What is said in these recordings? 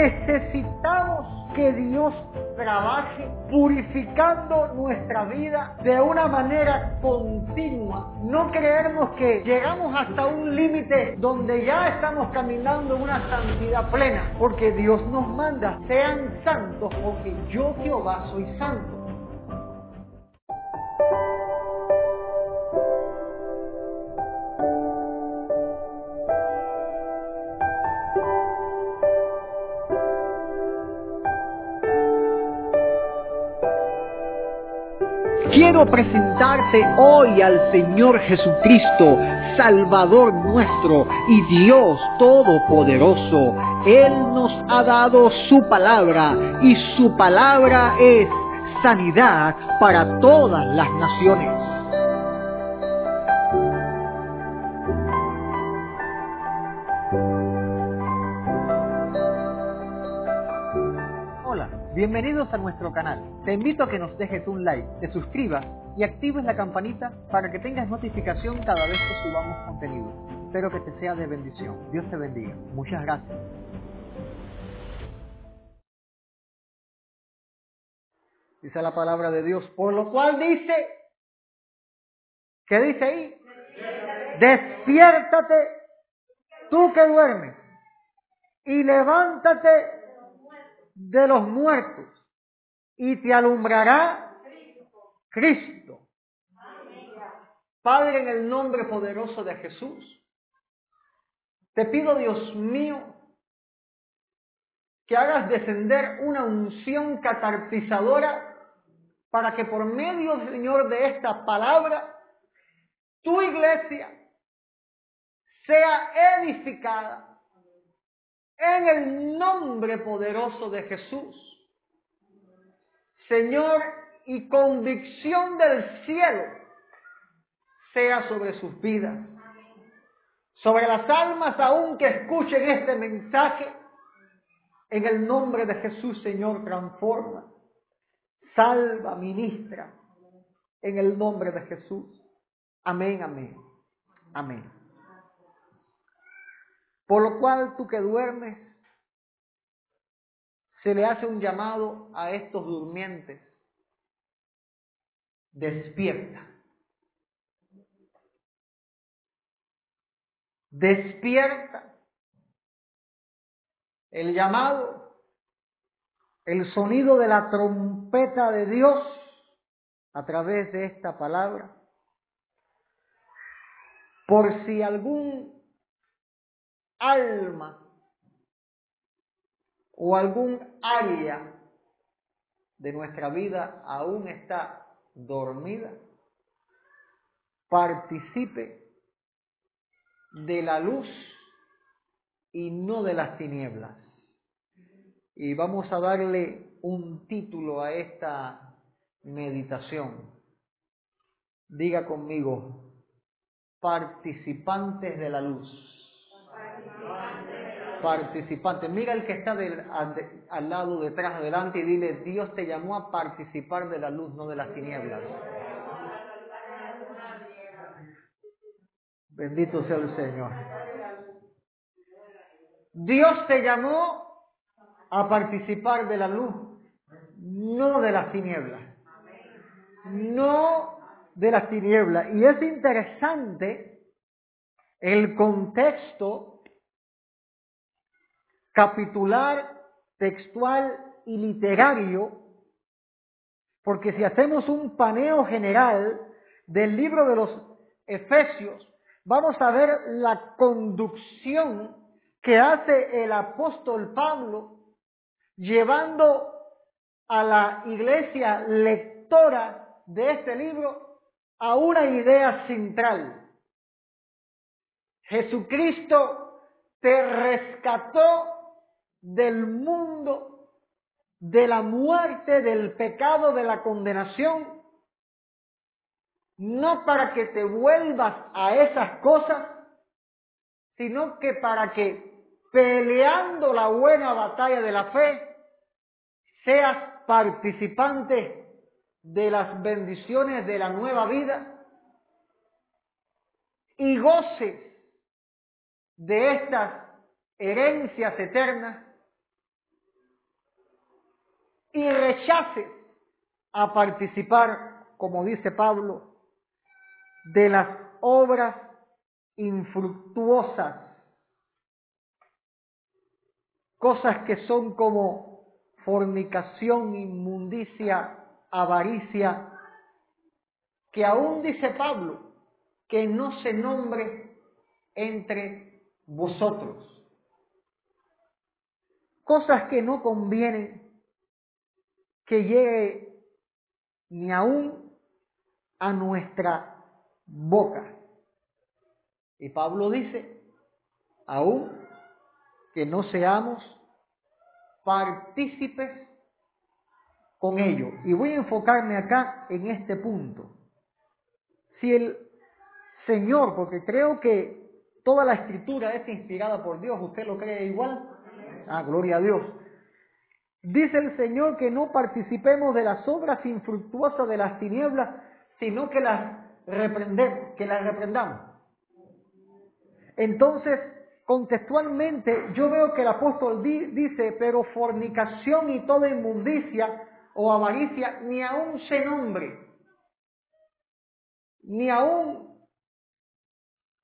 Necesitamos que Dios trabaje purificando nuestra vida de una manera continua. No creernos que llegamos hasta un límite donde ya estamos caminando una santidad plena, porque Dios nos manda, sean santos, porque yo Jehová soy santo. Presentarte hoy al Señor Jesucristo, Salvador nuestro y Dios Todopoderoso. Él nos ha dado su palabra y su palabra es sanidad para todas las naciones. Bienvenidos a nuestro canal. Te invito a que nos dejes un like, te suscribas y actives la campanita para que tengas notificación cada vez que subamos contenido. Espero que te sea de bendición. Dios te bendiga. Muchas gracias. Dice la palabra de Dios, por lo cual dice, ¿qué dice ahí? Despiértate tú que duermes y levántate de los muertos y te alumbrará Cristo. Padre, en el nombre poderoso de Jesús, te pido, Dios mío, que hagas descender una unción catartizadora para que por medio, Señor, de esta palabra, tu iglesia sea edificada en el nombre poderoso de Jesús. Señor, y convicción del cielo sea sobre sus vidas, sobre las almas aún que escuchen este mensaje. En el nombre de Jesús, Señor, transforma, salva, ministra, en el nombre de Jesús. Amén, amén, amén. Por lo cual tú que duermes, se le hace un llamado a estos durmientes. Despierta. Despierta. El llamado, el sonido de la trompeta de Dios a través de esta palabra. Por si algún alma o algún área de nuestra vida aún está dormida, participe de la luz y no de las tinieblas. Y vamos a darle un título a esta meditación. Diga conmigo, participantes de la luz. Participantes. Mira el que está al, al lado, detrás, adelante y dile, Dios te llamó a participar de la luz, no de las tinieblas. Bendito sea el Señor. Dios te llamó a participar de la luz, no de las tinieblas. No de las tinieblas. Y es interesante el contexto capitular, textual y literario, porque si hacemos un paneo general del libro de los Efesios, vamos a ver la conducción que hace el apóstol Pablo llevando a la iglesia lectora de este libro a una idea central. Jesucristo te rescató del mundo, de la muerte, del pecado, de la condenación, no para que te vuelvas a esas cosas, sino que para que peleando la buena batalla de la fe, seas participante de las bendiciones de la nueva vida y goces de estas herencias eternas y rechaces a participar, como dice Pablo, de las obras infructuosas, cosas que son como fornicación, inmundicia, avaricia, que aún dice Pablo, que no se nombre entre vosotros. Cosas que no convienen que llegue ni aún a nuestra boca. Y Pablo dice, aún que no seamos partícipes con ello. Y voy a enfocarme acá en este punto. Si el Señor, porque creo que toda la escritura es inspirada por Dios, ¿usted lo cree igual? Ah, gloria a Dios. Dice el Señor que no participemos de las obras infructuosas de las tinieblas, sino que las reprendemos, que las reprendamos. Entonces, contextualmente, yo veo que el apóstol dice, pero fornicación y toda inmundicia o avaricia ni aún se nombre, ni aún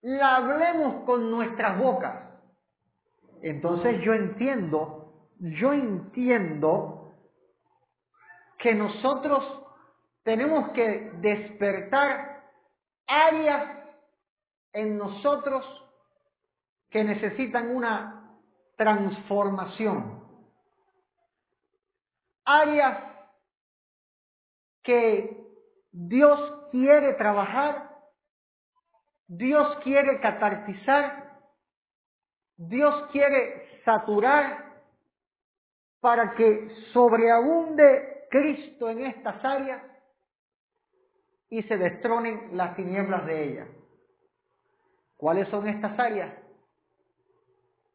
la hablemos con nuestras bocas. Entonces yo entiendo, yo entiendo que nosotros tenemos que despertar áreas en nosotros que necesitan una transformación. Áreas que Dios quiere trabajar, Dios quiere catartizar, Dios quiere saturar para que sobreabunde Cristo en estas áreas y se destronen las tinieblas de ellas. ¿Cuáles son estas áreas?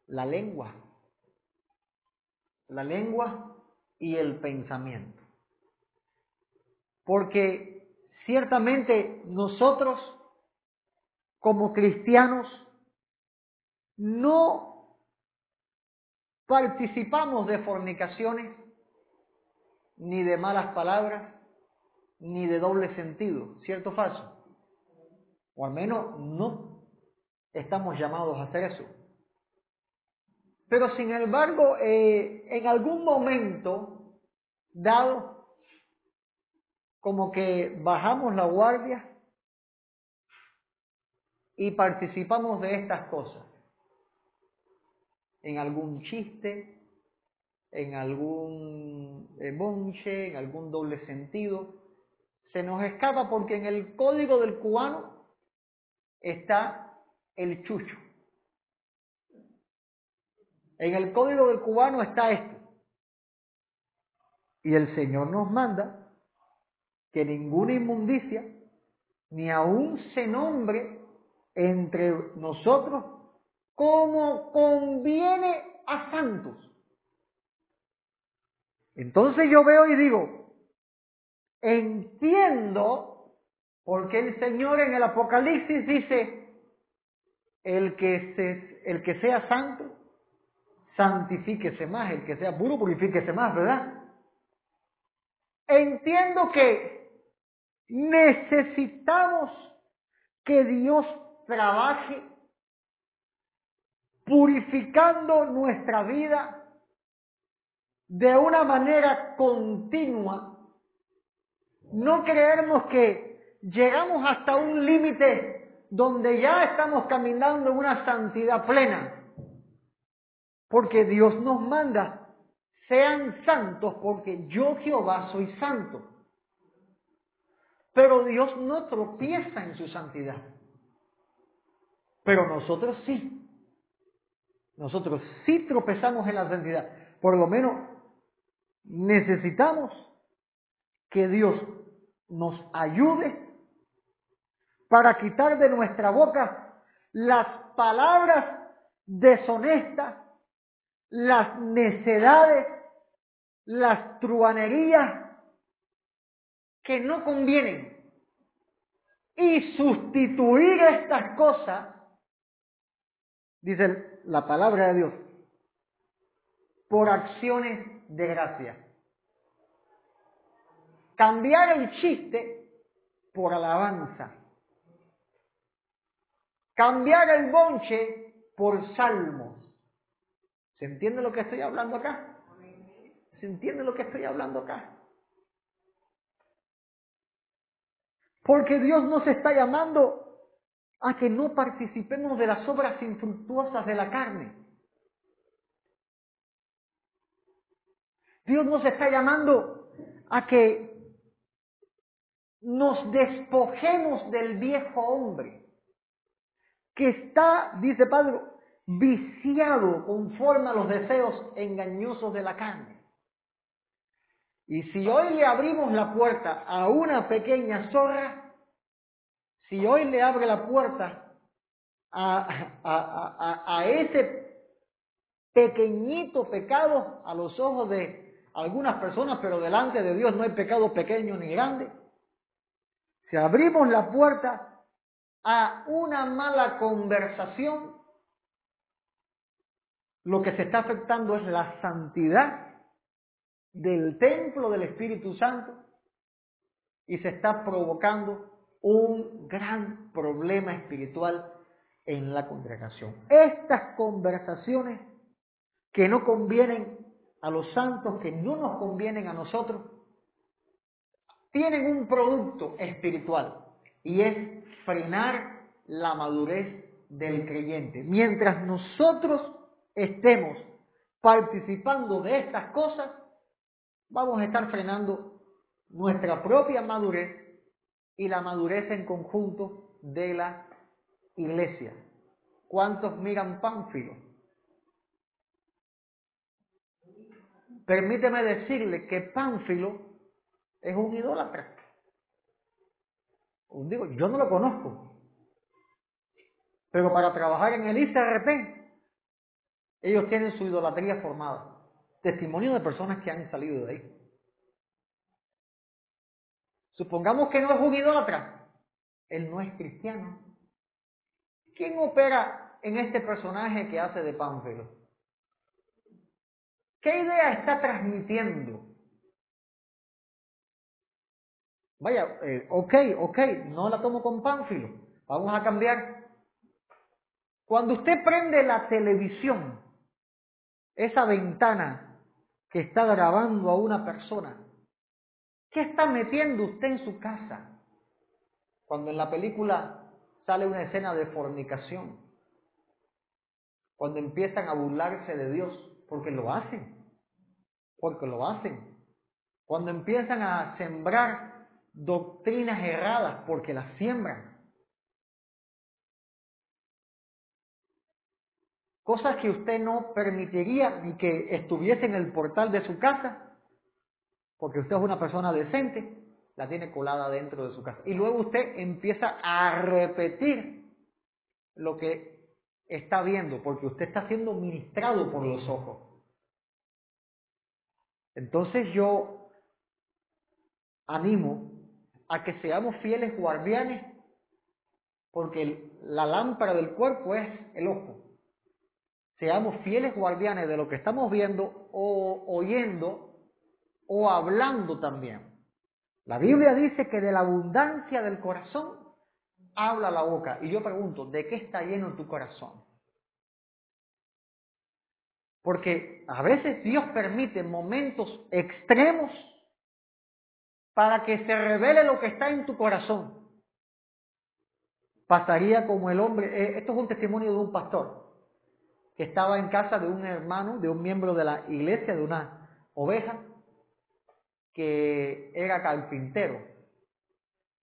La lengua. La lengua y el pensamiento. Porque ciertamente nosotros como cristianos no participamos de fornicaciones, ni de malas palabras, ni de doble sentido, ¿cierto o falso? O al menos no estamos llamados a hacer eso. Pero sin embargo, eh, en algún momento dado, como que bajamos la guardia y participamos de estas cosas. En algún chiste, en algún eh, bonche, en algún doble sentido. Se nos escapa porque en el código del cubano está el chucho. En el código del cubano está esto. Y el Señor nos manda que ninguna inmundicia, ni aún se nombre entre nosotros como conviene a santos. Entonces yo veo y digo, entiendo porque el Señor en el Apocalipsis dice, el que, se, el que sea santo, santifíquese más, el que sea puro, purifíquese más, ¿verdad? Entiendo que necesitamos que Dios trabaje purificando nuestra vida de una manera continua. No creernos que llegamos hasta un límite donde ya estamos caminando en una santidad plena. Porque Dios nos manda, sean santos porque yo Jehová soy santo. Pero Dios no tropieza en su santidad. Pero nosotros sí. Nosotros sí tropezamos en la santidad. Por lo menos necesitamos que Dios nos ayude para quitar de nuestra boca las palabras deshonestas, las necedades, las truanerías que no convienen y sustituir estas cosas dice la palabra de Dios, por acciones de gracia. cambiar el chiste por alabanza. Cambiar el bonche por salmos. ¿Se entiende lo que estoy hablando acá? ¿Se entiende lo que estoy hablando acá? Porque Dios nos está llamando a que no participemos de las obras infructuosas de la carne. Dios nos está llamando a que nos despojemos del viejo hombre, que está, dice Pablo, viciado conforme a los deseos engañosos de la carne. Y si hoy le abrimos la puerta a una pequeña zorra, si hoy le abre la puerta a, a, a, ese pequeñito pecado a los ojos de algunas personas, pero delante de Dios no hay pecado pequeño ni grande, si abrimos la puerta a una mala conversación, lo que se está afectando es la santidad del templo del Espíritu Santo y se está provocando un gran problema espiritual en la congregación. Estas conversaciones que no convienen a los santos, que no nos convienen a nosotros, tienen un producto espiritual y es frenar la madurez del creyente. Mientras nosotros estemos participando de estas cosas, vamos a estar frenando nuestra propia madurez y la madurez en conjunto de la iglesia. ¿Cuántos miran Pánfilo? Permíteme decirle que Pánfilo es un idólatra. Digo, yo no lo conozco. Pero para trabajar en el ICRP, ellos tienen su idolatría formada. Testimonio de personas que han salido de ahí. Supongamos que no es un idólatra. Él no es cristiano. ¿Quién opera en este personaje que hace de Pánfilo? ¿Qué idea está transmitiendo? Vaya, eh, ok, ok, no la tomo con Pánfilo. Vamos a cambiar. Cuando usted prende la televisión, esa ventana que está grabando a una persona, ¿qué está metiendo usted en su casa? Cuando en la película sale una escena de fornicación, cuando empiezan a burlarse de Dios, porque lo hacen, porque lo hacen, cuando empiezan a sembrar doctrinas erradas, porque las siembran, cosas que usted no permitiría ni que estuviese en el portal de su casa, porque usted es una persona decente, la tiene colada dentro de su casa. Y luego usted empieza a repetir lo que está viendo, porque usted está siendo ministrado por los ojos. Entonces yo animo a que seamos fieles guardianes, porque la lámpara del cuerpo es el ojo seamos fieles guardianes de lo que estamos viendo o oyendo o hablando también. La Biblia dice que de la abundancia del corazón habla la boca. Y yo pregunto, ¿de qué está lleno tu corazón? Porque a veces Dios permite momentos extremos para que se revele lo que está en tu corazón. Pasaría como el hombre, eh, esto es un testimonio de un pastor que estaba en casa de un hermano, de un miembro de la iglesia, de una oveja, que era carpintero.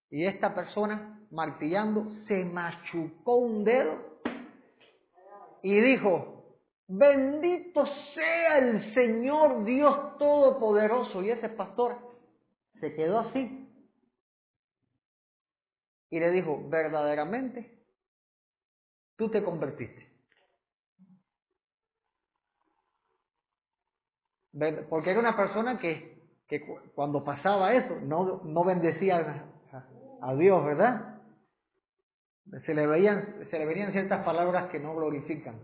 Y esta persona, martillando, se machucó un dedo y dijo, bendito sea el Señor Dios Todopoderoso. Y ese pastor se quedó así. Y le dijo, verdaderamente, tú te convertiste. Porque era una persona que, que cuando pasaba eso no, no bendecía a, Dios, ¿verdad? Se le, veían, se le venían ciertas palabras que no glorifican.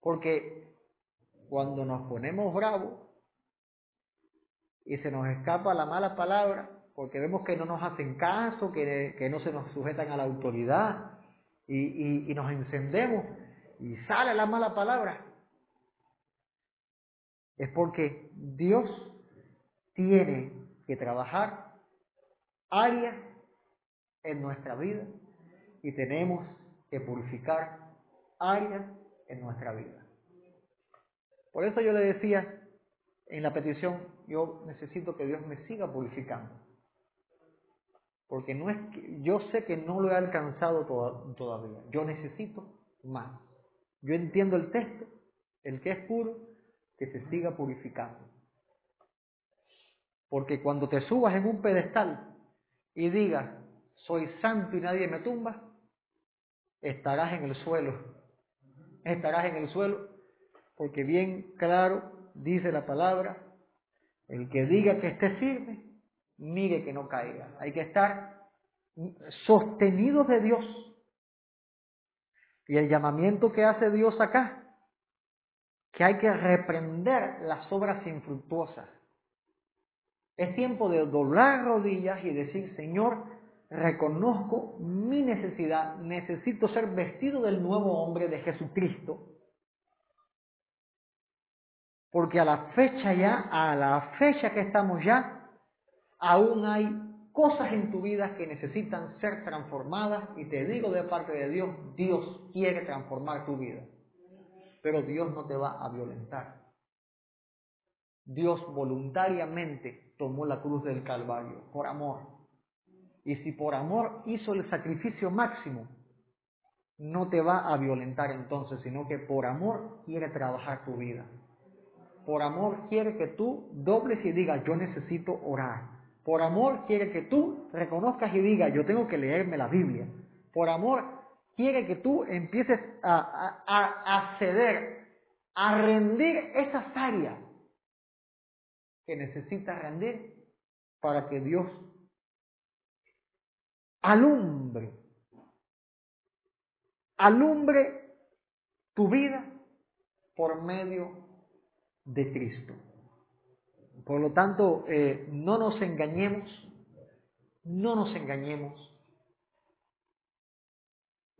Porque cuando nos ponemos bravos y se nos escapa la mala palabra porque vemos que no nos hacen caso, que, que no se nos sujetan a la autoridad y, y nos encendemos y sale la mala palabra. Es porque Dios tiene que trabajar áreas en nuestra vida y tenemos que purificar áreas en nuestra vida. Por eso yo le decía en la petición, yo necesito que Dios me siga purificando. Porque no es que, yo sé que no lo he alcanzado todavía. Yo necesito más. Yo entiendo el texto, el que es puro, que se siga purificando. Porque cuando te subas en un pedestal y digas, soy santo y nadie me tumba, estarás en el suelo. Estarás en el suelo porque bien claro dice la palabra, el que diga que esté firme, mire que no caiga. Hay que estar sostenidos de Dios. Y el llamamiento que hace Dios acá, que hay que reprender las obras infructuosas. Es tiempo de doblar rodillas y decir, Señor, reconozco mi necesidad, necesito ser vestido del nuevo hombre de Jesucristo porque a la fecha ya, a la fecha que estamos ya, aún hay cosas en tu vida que necesitan ser transformadas y te digo de parte de Dios, Dios quiere transformar tu vida, pero Dios no te va a violentar. Dios voluntariamente tomó la cruz del Calvario por amor. Y si por amor hizo el sacrificio máximo, no te va a violentar entonces, sino que por amor quiere trabajar tu vida por amor quiere que tú dobles y digas, yo necesito orar. Por amor quiere que tú reconozcas y digas, yo tengo que leerme la Biblia. Por amor quiere que tú empieces a, a, a ceder, a rendir esas áreas que necesitas rendir para que Dios alumbre, alumbre tu vida por medio de Cristo. Por lo tanto, eh, no nos engañemos, no nos engañemos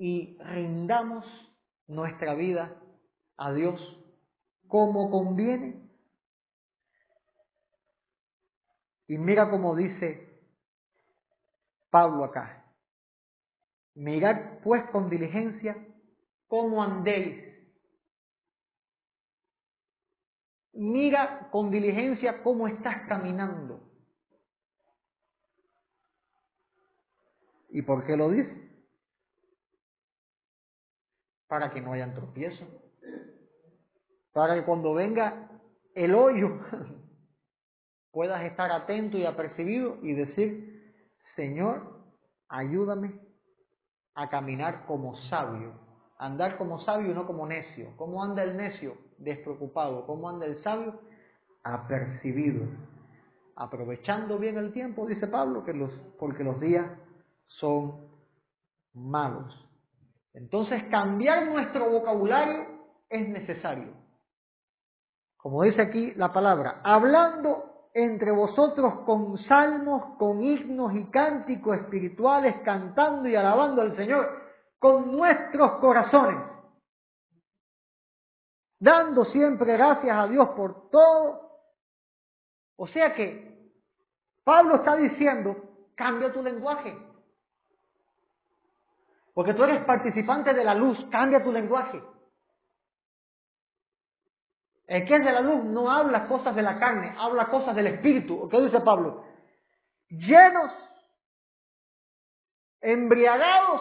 y rindamos nuestra vida a Dios como conviene. Y mira cómo dice Pablo acá. Mirad pues con diligencia cómo andéis Mira con diligencia cómo estás caminando. ¿Y por qué lo dice? Para que no hayan tropiezo. Para que cuando venga el hoyo puedas estar atento y apercibido y decir, Señor, ayúdame a caminar como sabio, andar como sabio y no como necio. ¿Cómo anda el necio? despreocupado. ¿Cómo anda el sabio? Apercibido. Aprovechando bien el tiempo, dice Pablo, que los, porque los días son malos. Entonces cambiar nuestro vocabulario es necesario. Como dice aquí la palabra, hablando entre vosotros con salmos, con himnos y cánticos espirituales, cantando y alabando al Señor con nuestros corazones dando siempre gracias a Dios por todo. O sea que Pablo está diciendo, cambia tu lenguaje. Porque tú eres participante de la luz, cambia tu lenguaje. El que es de la luz no habla cosas de la carne, habla cosas del espíritu. ¿Qué dice Pablo? Llenos, embriagados,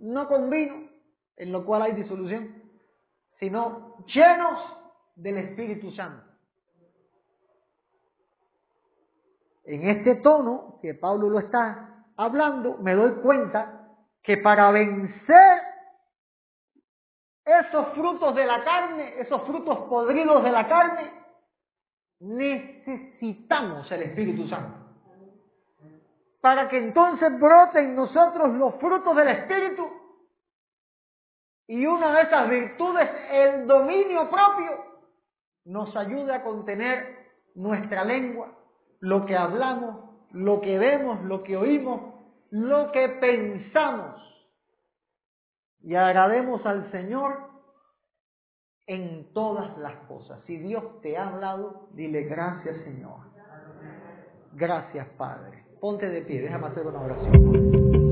no con vino, en lo cual hay disolución, sino llenos del Espíritu Santo. En este tono que Pablo lo está hablando, me doy cuenta que para vencer esos frutos de la carne, esos frutos podridos de la carne, necesitamos el Espíritu Santo. Para que entonces broten en nosotros los frutos del Espíritu y una de esas virtudes, el dominio propio, nos ayuda a contener nuestra lengua, lo que hablamos, lo que vemos, lo que oímos, lo que pensamos. Y agrademos al Señor en todas las cosas. Si Dios te ha hablado, dile gracias Señor. Gracias Padre. Ponte de pie, déjame hacer una oración.